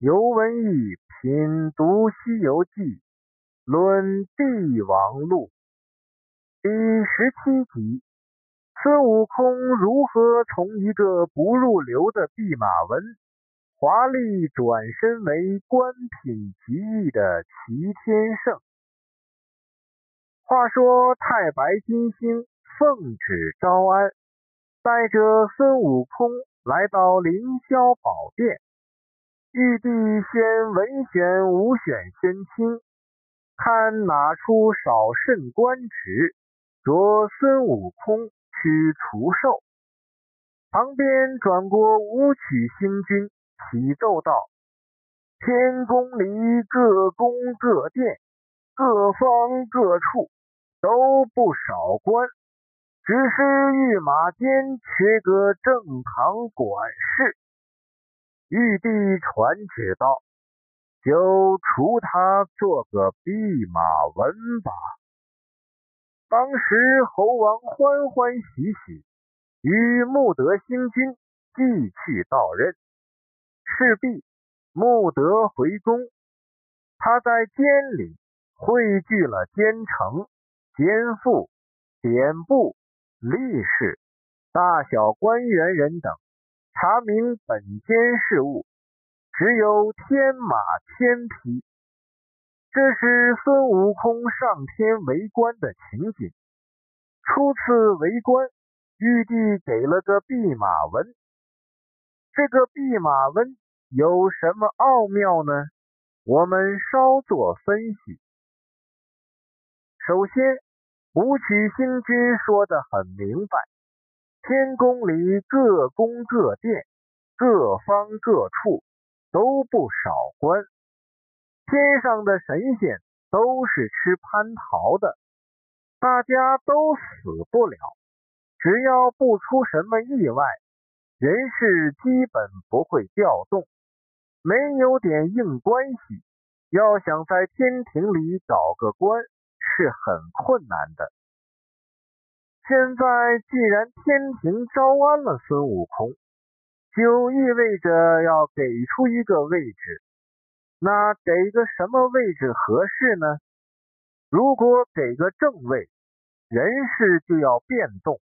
尤文义品读《西游记》，论帝王录第十七集：孙悟空如何从一个不入流的弼马温，华丽转身为官品极异的齐天圣？话说太白金星奉旨招安，带着孙悟空来到凌霄宝殿。玉帝先文选武选仙卿，看哪出少甚官职，着孙悟空驱除兽。旁边转过五曲星君，启奏道：“天宫里各宫各殿，各方各处都不少官，只是御马监缺个正堂管事。”玉帝传旨道：“就除他做个弼马温吧。”当时猴王欢欢喜喜，与穆德星君继续到任。势必穆德回宫，他在监里汇聚了监丞、监副、典部、吏士、大小官员人等。查明本间事物，只有天马天匹。这是孙悟空上天为官的情景。初次为官，玉帝给了个弼马温。这个弼马温有什么奥妙呢？我们稍作分析。首先，武曲星君说的很明白。天宫里各宫各殿，各方各处都不少官。天上的神仙都是吃蟠桃的，大家都死不了。只要不出什么意外，人事基本不会调动。没有点硬关系，要想在天庭里搞个官是很困难的。现在既然天庭招安了孙悟空，就意味着要给出一个位置。那给个什么位置合适呢？如果给个正位，人事就要变动，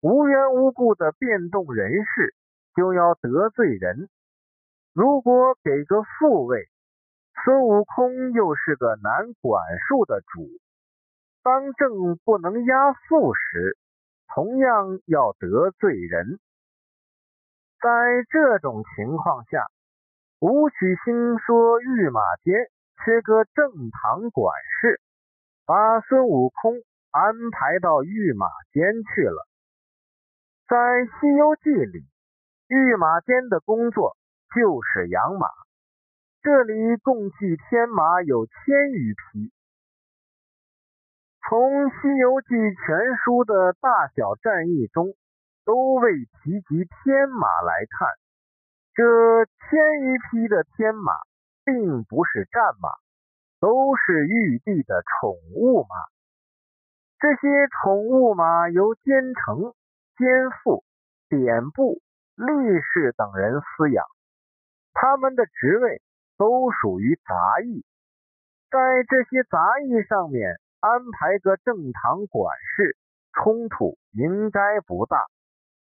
无缘无故的变动人事就要得罪人。如果给个副位，孙悟空又是个难管束的主。当正不能压副时，同样要得罪人。在这种情况下，武曲星说御马监缺个正堂管事，把孙悟空安排到御马监去了。在《西游记》里，御马监的工作就是养马，这里共计天马有千余匹。从《西游记》全书的大小战役中，都未提及天马来看，这千余匹的天马并不是战马，都是玉帝的宠物马。这些宠物马由监丞、监副、典部、力士等人饲养，他们的职位都属于杂役，在这些杂役上面。安排个正堂管事，冲突应该不大。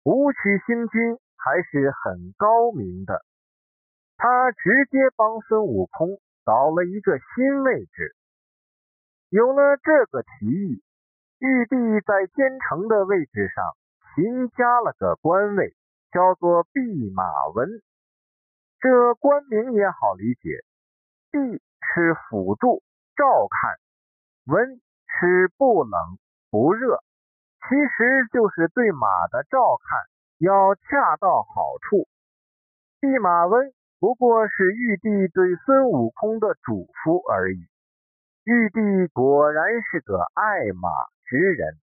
武曲星君还是很高明的，他直接帮孙悟空找了一个新位置。有了这个提议，玉帝在天城的位置上新加了个官位，叫做弼马温。这官名也好理解，弼是辅助照看。温是不冷不热，其实就是对马的照看要恰到好处。弼马温不过是玉帝对孙悟空的嘱咐而已。玉帝果然是个爱马之人，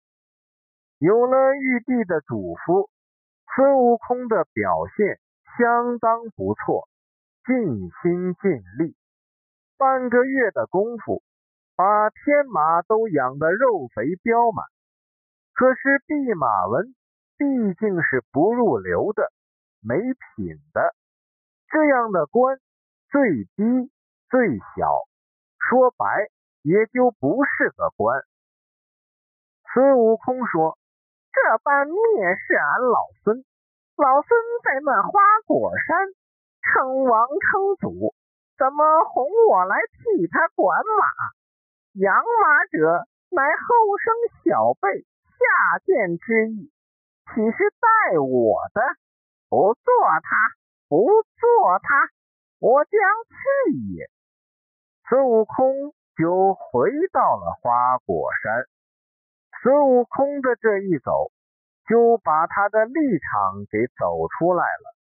有了玉帝的嘱咐，孙悟空的表现相当不错，尽心尽力，半个月的功夫。把天马都养得肉肥膘满，可是弼马温毕竟是不入流的、没品的，这样的官最低最小，说白也就不是个官。孙悟空说：“这般蔑视俺老孙，老孙在那花果山称王称祖，怎么哄我来替他管马？养马者乃后生小辈下贱之意，岂是待我的？不做他，不做他，我将去也。”孙悟空就回到了花果山。孙悟空的这一走，就把他的立场给走出来了。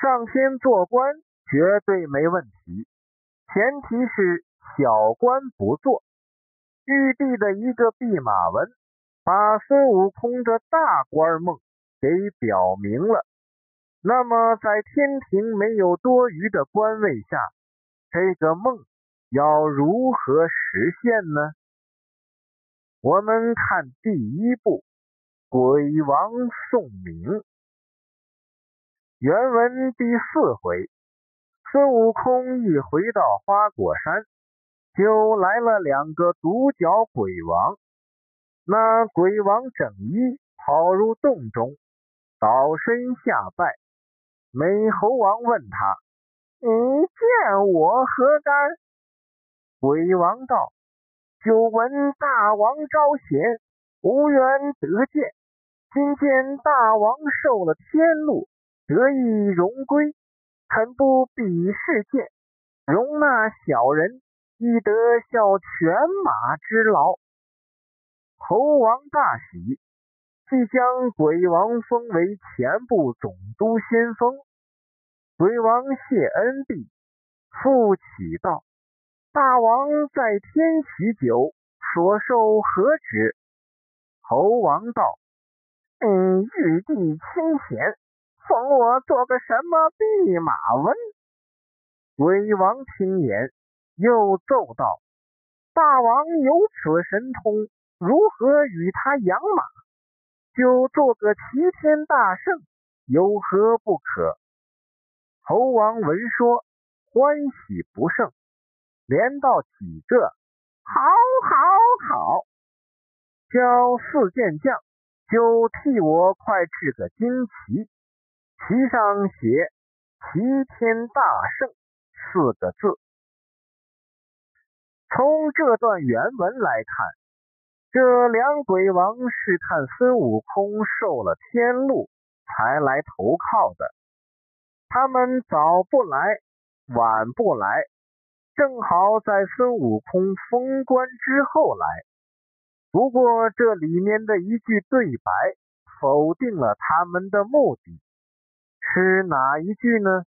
上天做官绝对没问题，前提是小官不做。玉帝的一个弼马温，把孙悟空的大官梦给表明了。那么，在天庭没有多余的官位下，这个梦要如何实现呢？我们看第一部《鬼王送冥》，原文第四回，孙悟空一回到花果山，就来了两个独角鬼王。那鬼王整衣跑入洞中，倒身下拜。美猴王问他：“你见我何干？”鬼王道。久闻大王招贤，无缘得见。今见大王受了天禄，得以荣归，肯不比试见，容纳小人，亦得效犬马之劳。猴王大喜，即将鬼王封为前部总督先锋。鬼王谢恩毕，复起道。大王在天许久，所受何职？猴王道：“嗯，玉帝清闲，封我做个什么弼马温？”鬼王听言，又奏道：“大王有此神通，如何与他养马？就做个齐天大圣，有何不可？”猴王闻说，欢喜不胜。连道几个，好，好，好！叫四件将，就替我快制个旌旗，旗上写‘齐天大圣’四个字。从这段原文来看，这两鬼王是看孙悟空受了天禄才来投靠的，他们早不来，晚不来。正好在孙悟空封官之后来，不过这里面的一句对白否定了他们的目的，是哪一句呢？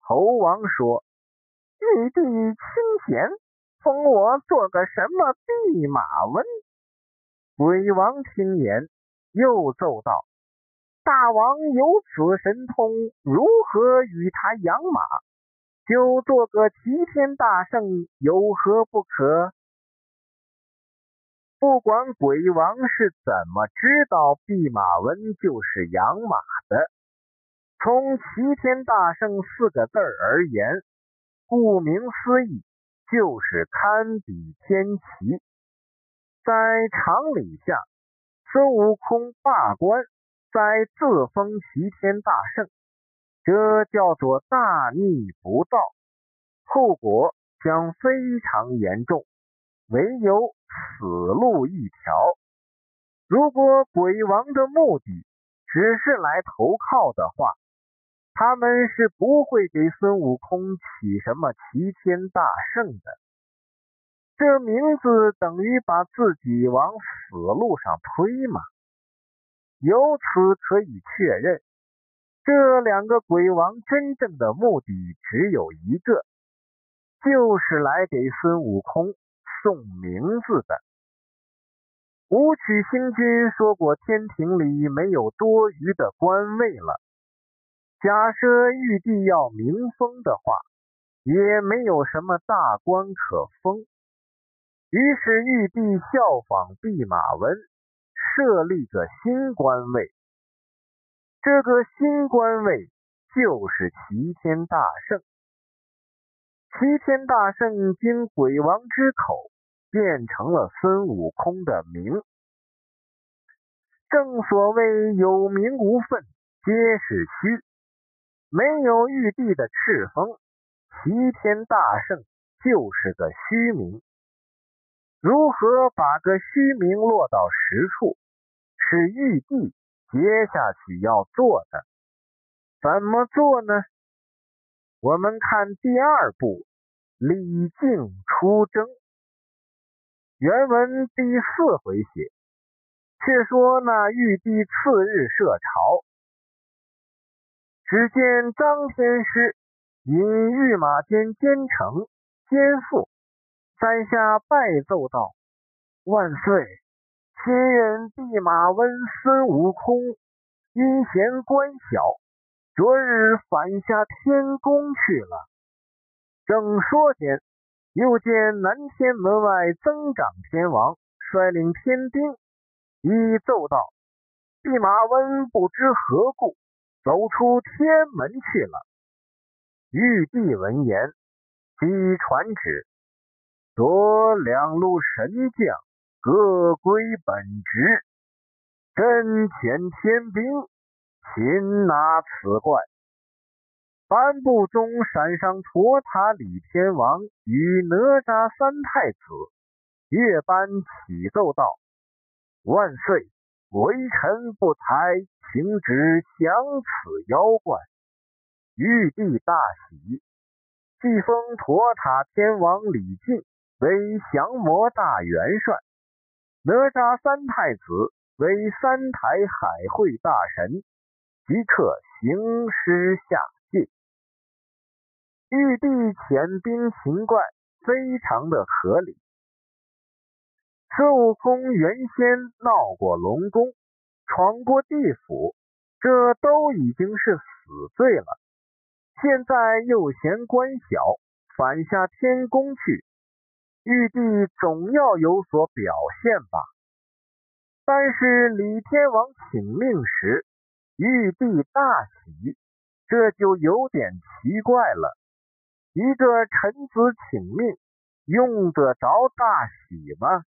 猴王说：“玉帝清闲，封我做个什么弼马温？”鬼王听言，又奏道：“大王有此神通，如何与他养马？”就做个齐天大圣，有何不可？不管鬼王是怎么知道弼马温就是养马的，从齐天大圣四个字而言，顾名思义就是堪比天齐。在常理下，孙悟空罢官，再自封齐天大圣。这叫做大逆不道，后果将非常严重，唯有死路一条。如果鬼王的目的只是来投靠的话，他们是不会给孙悟空起什么齐天大圣的。这名字等于把自己往死路上推嘛。由此可以确认。这两个鬼王真正的目的只有一个，就是来给孙悟空送名字的。武曲星君说过，天庭里没有多余的官位了。假设玉帝要明封的话，也没有什么大官可封。于是玉帝效仿弼马温，设立个新官位。这个新官位就是齐天大圣。齐天大圣经鬼王之口变成了孙悟空的名。正所谓有名无分皆是虚，没有玉帝的敕封，齐天大圣就是个虚名。如何把个虚名落到实处，是玉帝接下去要做的。怎么做呢？我们看第二步，李靖出征。原文第四回写。却说那玉帝次日设朝，只见张天师引御马监监丞监父在下拜奏道：“万岁！新任弼马温孙悟空因嫌官小，昨日返下天宫去了。”正说间，又见南天门外增长天王率领天兵。一奏道：“弼马温不知何故，走出天门去了。”玉帝闻言，即传旨：“夺两路神将，各归本职，真遣天兵，擒拿此怪。”颁布中闪上托塔李天王与哪吒三太子，月班启奏道。万岁！微臣不才，请旨降此妖怪。玉帝大喜，即封陀塔天王李靖为降魔大元帅，哪吒三太子为三台海会大神，即刻行师下界。玉帝遣兵擒怪，非常的合理。孙悟空原先闹过龙宫，闯过地府，这都已经是死罪了。现在又嫌官小，反下天宫去，玉帝总要有所表现吧？但是李天王请命时，玉帝大喜，这就有点奇怪了。一个臣子请命，用得着大喜吗？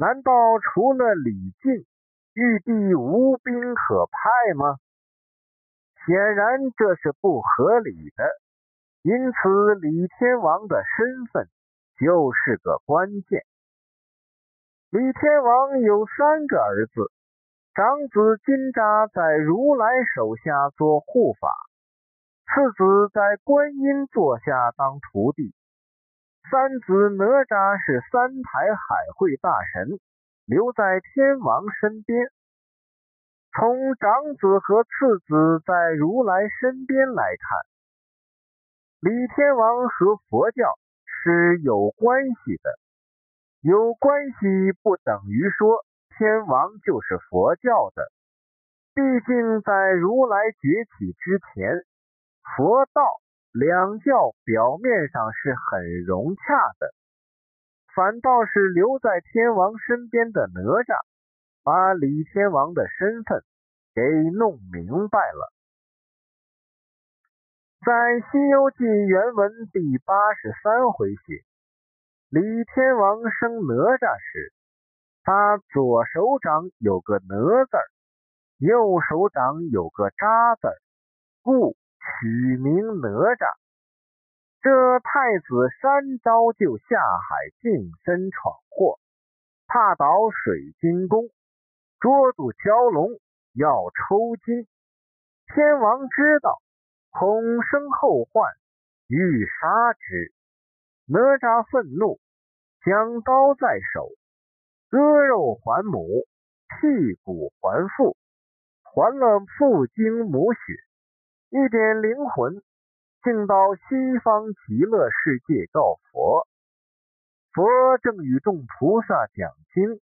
难道除了李靖，玉帝无兵可派吗？显然这是不合理的，因此李天王的身份就是个关键。李天王有三个儿子，长子金吒在如来手下做护法，次子在观音座下当徒弟。三子哪吒是三台海会大神，留在天王身边。从长子和次子在如来身边来看，李天王和佛教是有关系的。有关系不等于说天王就是佛教的，毕竟在如来崛起之前，佛道。两教表面上是很融洽的，反倒是留在天王身边的哪吒，把李天王的身份给弄明白了。在《西游记》原文第八十三回写，李天王生哪吒时，他左手掌有个哪字，右手掌有个扎字，故。取名哪吒，这太子三招就下海净身闯祸，踏倒水晶宫，捉住蛟龙要抽筋。天王知道，恐生后患，欲杀之。哪吒愤怒，将刀在手，割肉还母，剔骨还父，还了父精母血。一点灵魂，竟到西方极乐世界告佛。佛正与众菩萨讲经，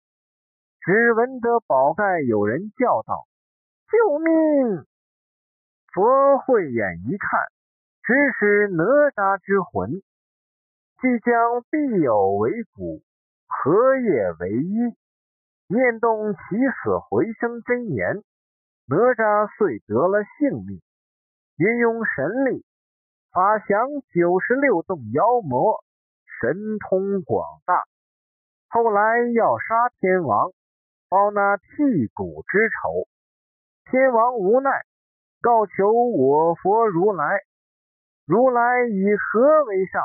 只闻得宝盖有人叫道：“救命！”佛慧眼一看，只是哪吒之魂，即将必有为骨，何也为一？念动起死回生真言，哪吒遂得了性命。运用神力，法降九十六洞妖魔，神通广大。后来要杀天王，报那剔骨之仇。天王无奈，告求我佛如来。如来以和为上，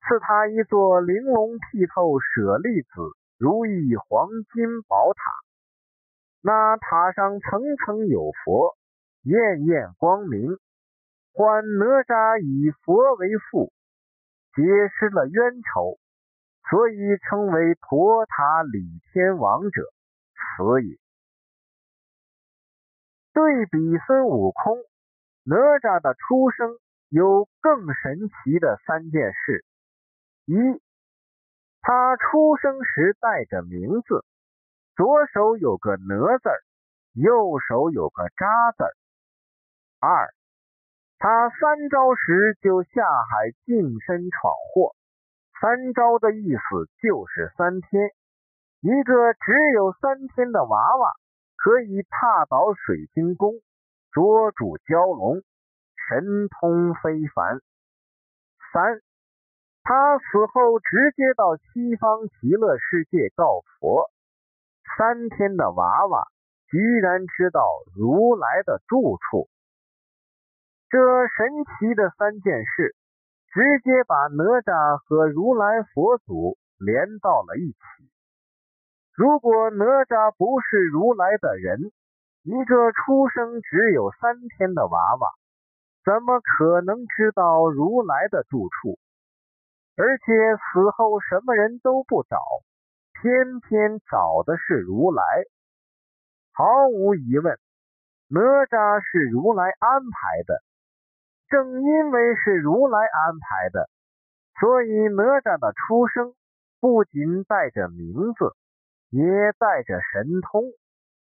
赐他一座玲珑剔透舍利子如意黄金宝塔。那塔上层层有佛，艳艳光明。唤哪吒以佛为父，结识了冤仇，所以称为陀塔李天王者，此也。对比孙悟空，哪吒的出生有更神奇的三件事：一，他出生时带着名字，左手有个哪字，右手有个扎字；二，他三招时就下海净身闯祸，三招的意思就是三天，一个只有三天的娃娃。可以踏倒水晶宫，捉住蛟龙，神通非凡。三，他死后直接到西方极乐世界告佛。三天的娃娃居然知道如来的住处，这神奇的三件事，直接把哪吒和如来佛祖连到了一起。如果哪吒不是如来的人，一个出生只有三天的娃娃，怎么可能知道如来的住处？而且死后什么人都不找，偏偏找的是如来。毫无疑问，哪吒是如来安排的。正因为是如来安排的，所以哪吒的出生不仅带着名字。也带着神通，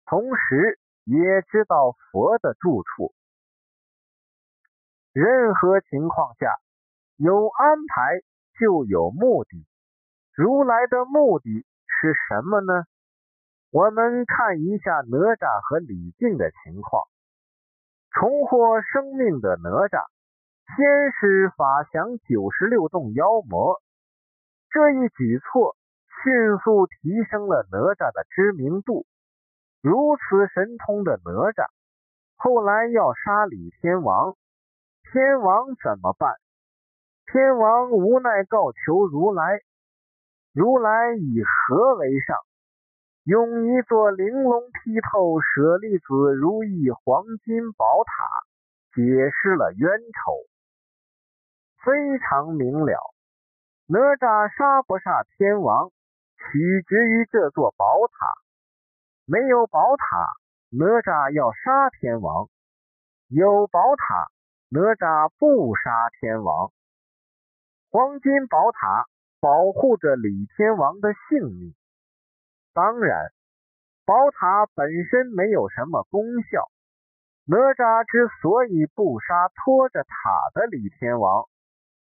同时也知道佛的住处。任何情况下，有安排就有目的。如来的目的是什么呢？我们看一下哪吒和李靖的情况。重获生命的哪吒，先是法降九十六洞妖魔，这一举措。迅速提升了哪吒的知名度。如此神通的哪吒，后来要杀李天王，天王怎么办？天王无奈告求如来，如来以和为上，用一座玲珑剔透舍利子如意黄金宝塔解释了冤仇，非常明了。哪吒杀不杀天王？取决于这座宝塔，没有宝塔，哪吒要杀天王；有宝塔，哪吒不杀天王。黄金宝塔保护着李天王的性命。当然，宝塔本身没有什么功效。哪吒之所以不杀拖着塔的李天王，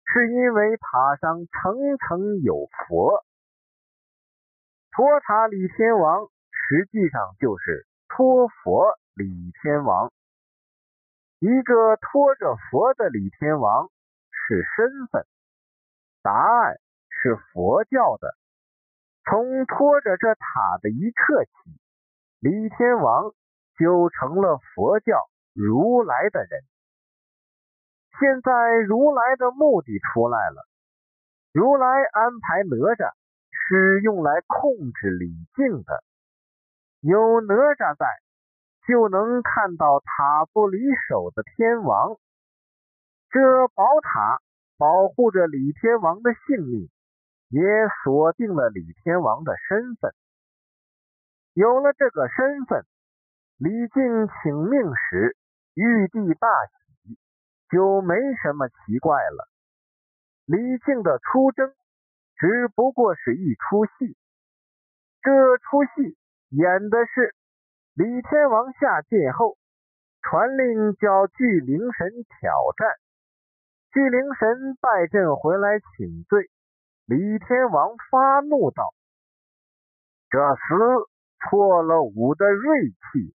是因为塔上层层有佛。托塔李天王实际上就是托佛李天王，一个托着佛的李天王是身份，答案是佛教的。从托着这塔的一刻起，李天王就成了佛教如来的人。现在如来的目的出来了，如来安排哪吒。是用来控制李靖的。有哪吒在，就能看到塔不离手的天王。这宝塔保护着李天王的性命，也锁定了李天王的身份。有了这个身份，李靖请命时，玉帝大喜，就没什么奇怪了。李靖的出征。只不过是一出戏，这出戏演的是李天王下界后，传令叫巨灵神挑战，巨灵神败阵回来请罪，李天王发怒道：“这厮错了吾的锐气，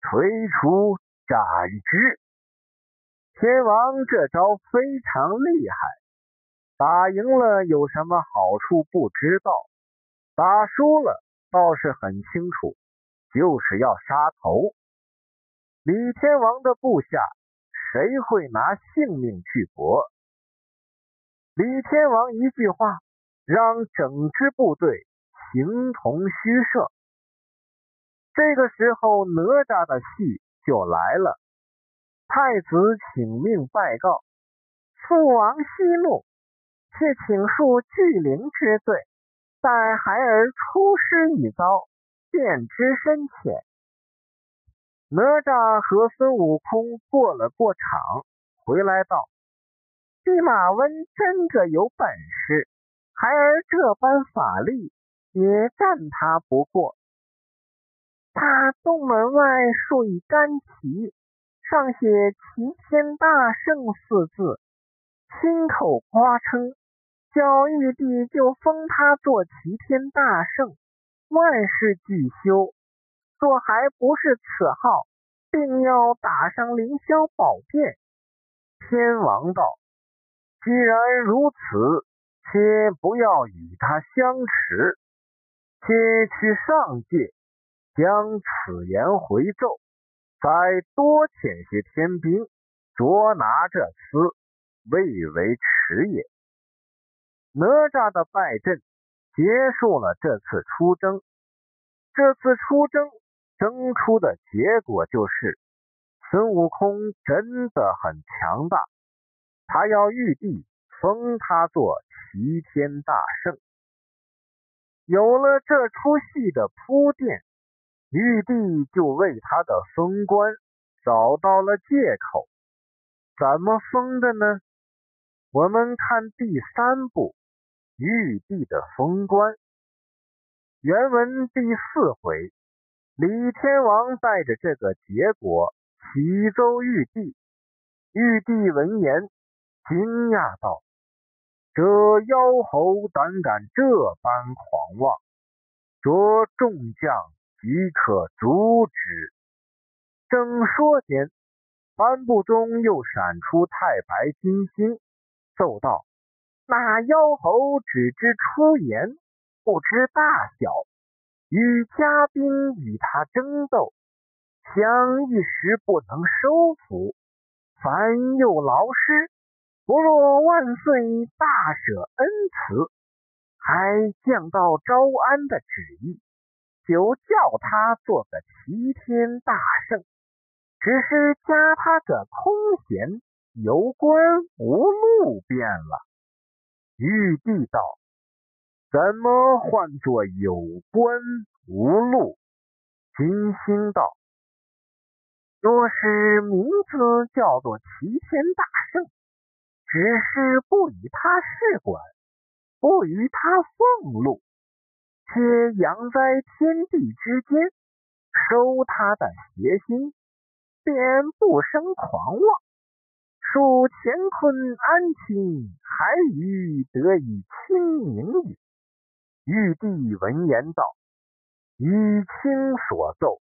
推出斩之。”天王这招非常厉害，打赢了有什么好处不知道，打输了倒是很清楚，就是要杀头。李天王的部下谁会拿性命去搏？李天王一句话，让整支部队形同虚设。这个时候，哪吒的戏就来了。太子请命拜告：“父王息怒，且请恕巨灵之罪，待孩儿出师一遭，便知深浅。”哪吒和孙悟空过了过场，回来道：“弼马温真个有本事，孩儿这般法力，也战他不过。他洞门外竖一杆旗。”上写“齐天大圣”四字，亲口夸称，叫玉帝就封他做齐天大圣，万事俱休。若还不是此号，定要打上凌霄宝殿。天王道：“既然如此，且不要与他相持，且去上界，将此言回奏。”再多遣些天兵捉拿这厮，未为迟也。哪吒的败阵结束了这次出征。这次出征征出的结果就是，孙悟空真的很强大。他要玉帝封他做齐天大圣。有了这出戏的铺垫。玉帝就为他的封官找到了借口，怎么封的呢？我们看第三部《玉帝的封官》原文第四回，李天王带着这个结果启奏玉帝，玉帝闻言惊讶道：“这妖猴胆敢这般狂妄，着众将。”即可阻止。正说间，帆布中又闪出太白金星，奏道：“那妖猴只知出言，不知大小，与家兵与他争斗，想一时不能收服，凡有劳师，不若万岁大舍恩慈，还降到招安的旨意。”就叫他做个齐天大圣，只是加他个空闲，有官无路便了。玉帝道：“怎么唤作有官无路？”金星道：“若是名字叫做齐天大圣，只是不与他事管，不与他俸禄。”且养在天地之间，收他的邪心，便不生狂妄。数乾坤安清，还余得以清明也。玉帝闻言道：“以卿所奏，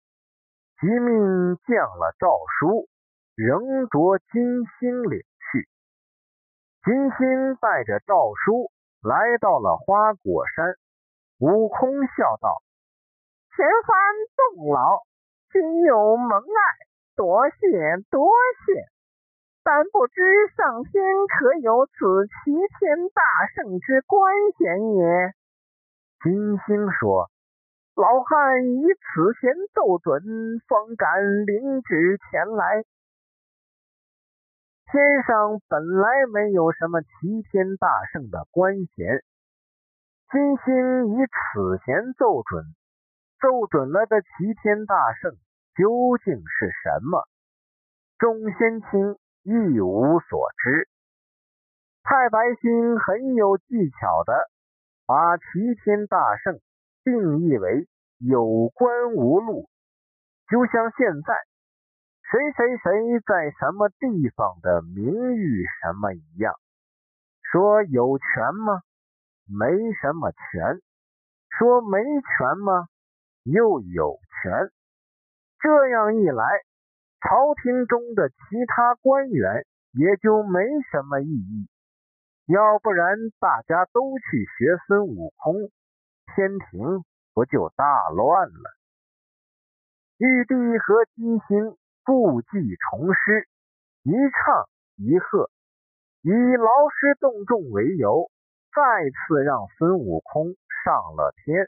即命降了诏书，仍着金星领去。”金星带着诏书来到了花果山。悟空笑道：“前番动劳，今有蒙爱，多谢多谢。但不知上天可有此齐天大圣之官衔也？”金星说：“老汉以此贤奏准，方敢领旨前来。天上本来没有什么齐天大圣的官衔。”金星以此弦奏准，奏准了的齐天大圣究竟是什么？众仙卿一无所知。太白星很有技巧的把齐天大圣定义为有官无禄，就像现在谁谁谁在什么地方的名誉什么一样。说有权吗？没什么权，说没权吗？又有权。这样一来，朝廷中的其他官员也就没什么意义。要不然大家都去学孙悟空，天庭不就大乱了？玉帝和金星故技重施，一唱一和，以劳师动众为由，再次让孙悟空上了天。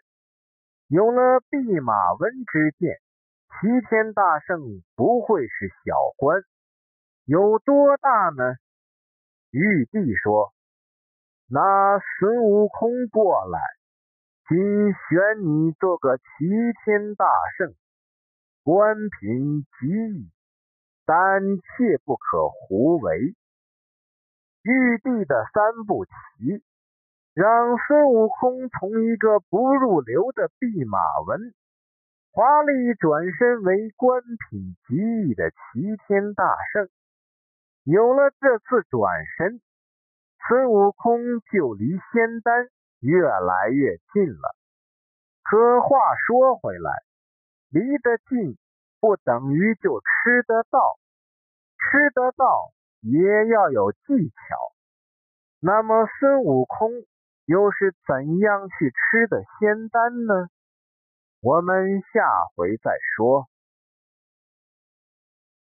有了弼马温之见，齐天大圣不会是小官，有多大呢？玉帝说。那孙悟空过来，今选你做个齐天大圣，官品极矣，但切不可胡为。玉帝的三步棋，让孙悟空从一个不入流的弼马温，华丽转身为官品极异的齐天大圣。有了这次转身。孙悟空就离仙丹越来越近了。可话说回来，离得近不等于就吃得到，吃得到也要有技巧。那么孙悟空又是怎样去吃的仙丹呢？我们下回再说。